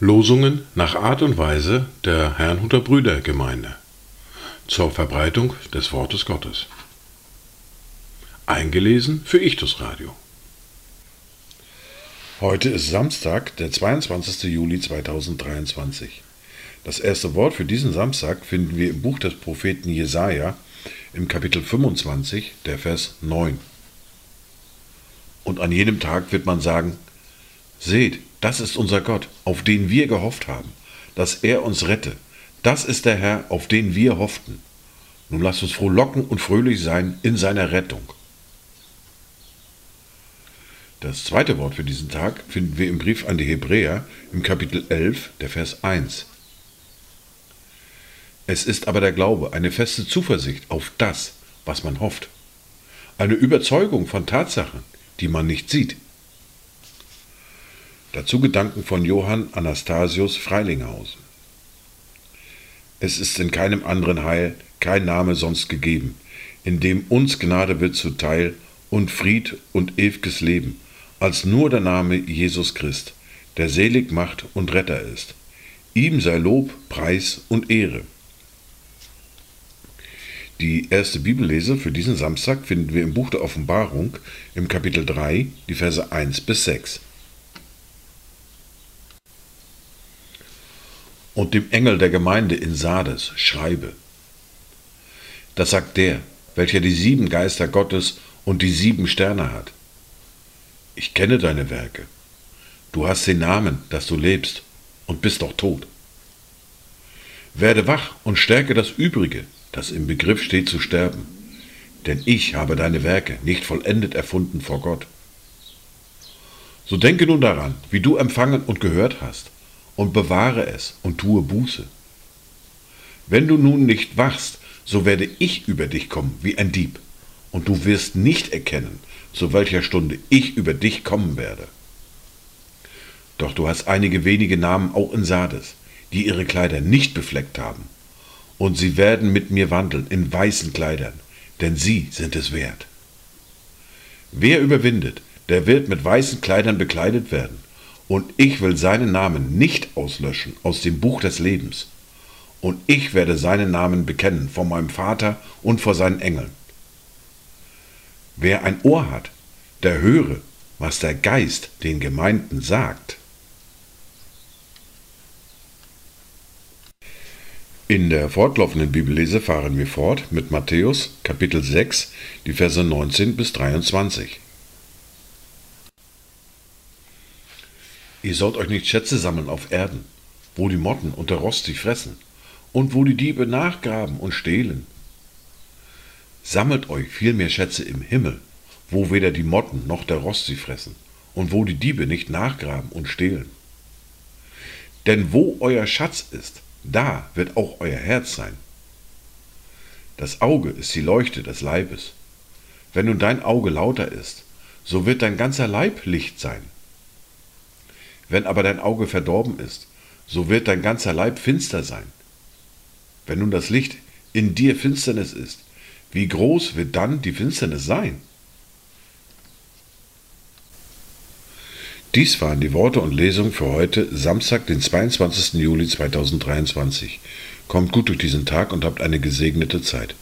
Losungen nach Art und Weise der Herrnhuter Brüdergemeinde zur Verbreitung des Wortes Gottes. Eingelesen für Ichtus Radio. Heute ist Samstag, der 22. Juli 2023. Das erste Wort für diesen Samstag finden wir im Buch des Propheten Jesaja im Kapitel 25, der Vers 9. Und an jenem Tag wird man sagen: Seht, das ist unser Gott, auf den wir gehofft haben, dass er uns rette. Das ist der Herr, auf den wir hofften. Nun lasst uns frohlocken und fröhlich sein in seiner Rettung. Das zweite Wort für diesen Tag finden wir im Brief an die Hebräer im Kapitel 11, der Vers 1. Es ist aber der Glaube, eine feste Zuversicht auf das, was man hofft. Eine Überzeugung von Tatsachen, die man nicht sieht. Dazu Gedanken von Johann Anastasius Freilinghausen. Es ist in keinem anderen Heil kein Name sonst gegeben, in dem uns Gnade wird zuteil und Fried und ewiges Leben, als nur der Name Jesus Christ, der selig macht und Retter ist. Ihm sei Lob, Preis und Ehre. Die erste Bibellese für diesen Samstag finden wir im Buch der Offenbarung im Kapitel 3, die Verse 1 bis 6. und dem Engel der Gemeinde in Sardes schreibe. Das sagt der, welcher die sieben Geister Gottes und die sieben Sterne hat. Ich kenne deine Werke. Du hast den Namen, dass du lebst und bist doch tot. Werde wach und stärke das Übrige, das im Begriff steht zu sterben, denn ich habe deine Werke nicht vollendet erfunden vor Gott. So denke nun daran, wie du empfangen und gehört hast, und bewahre es und tue Buße. Wenn du nun nicht wachst, so werde ich über dich kommen wie ein Dieb, und du wirst nicht erkennen, zu welcher Stunde ich über dich kommen werde. Doch du hast einige wenige Namen auch in Sardes, die ihre Kleider nicht befleckt haben, und sie werden mit mir wandeln in weißen Kleidern, denn sie sind es wert. Wer überwindet, der wird mit weißen Kleidern bekleidet werden, und ich will seinen Namen nicht auslöschen aus dem Buch des Lebens. Und ich werde seinen Namen bekennen vor meinem Vater und vor seinen Engeln. Wer ein Ohr hat, der höre, was der Geist den Gemeinden sagt. In der fortlaufenden Bibellese fahren wir fort mit Matthäus Kapitel 6, die Verse 19 bis 23. Ihr sollt euch nicht Schätze sammeln auf Erden, wo die Motten und der Rost sie fressen und wo die Diebe nachgraben und stehlen. Sammelt euch vielmehr Schätze im Himmel, wo weder die Motten noch der Rost sie fressen und wo die Diebe nicht nachgraben und stehlen. Denn wo euer Schatz ist, da wird auch euer Herz sein. Das Auge ist die Leuchte des Leibes. Wenn nun dein Auge lauter ist, so wird dein ganzer Leib Licht sein. Wenn aber dein Auge verdorben ist, so wird dein ganzer Leib finster sein. Wenn nun das Licht in dir Finsternis ist, wie groß wird dann die Finsternis sein? Dies waren die Worte und Lesungen für heute, Samstag, den 22. Juli 2023. Kommt gut durch diesen Tag und habt eine gesegnete Zeit.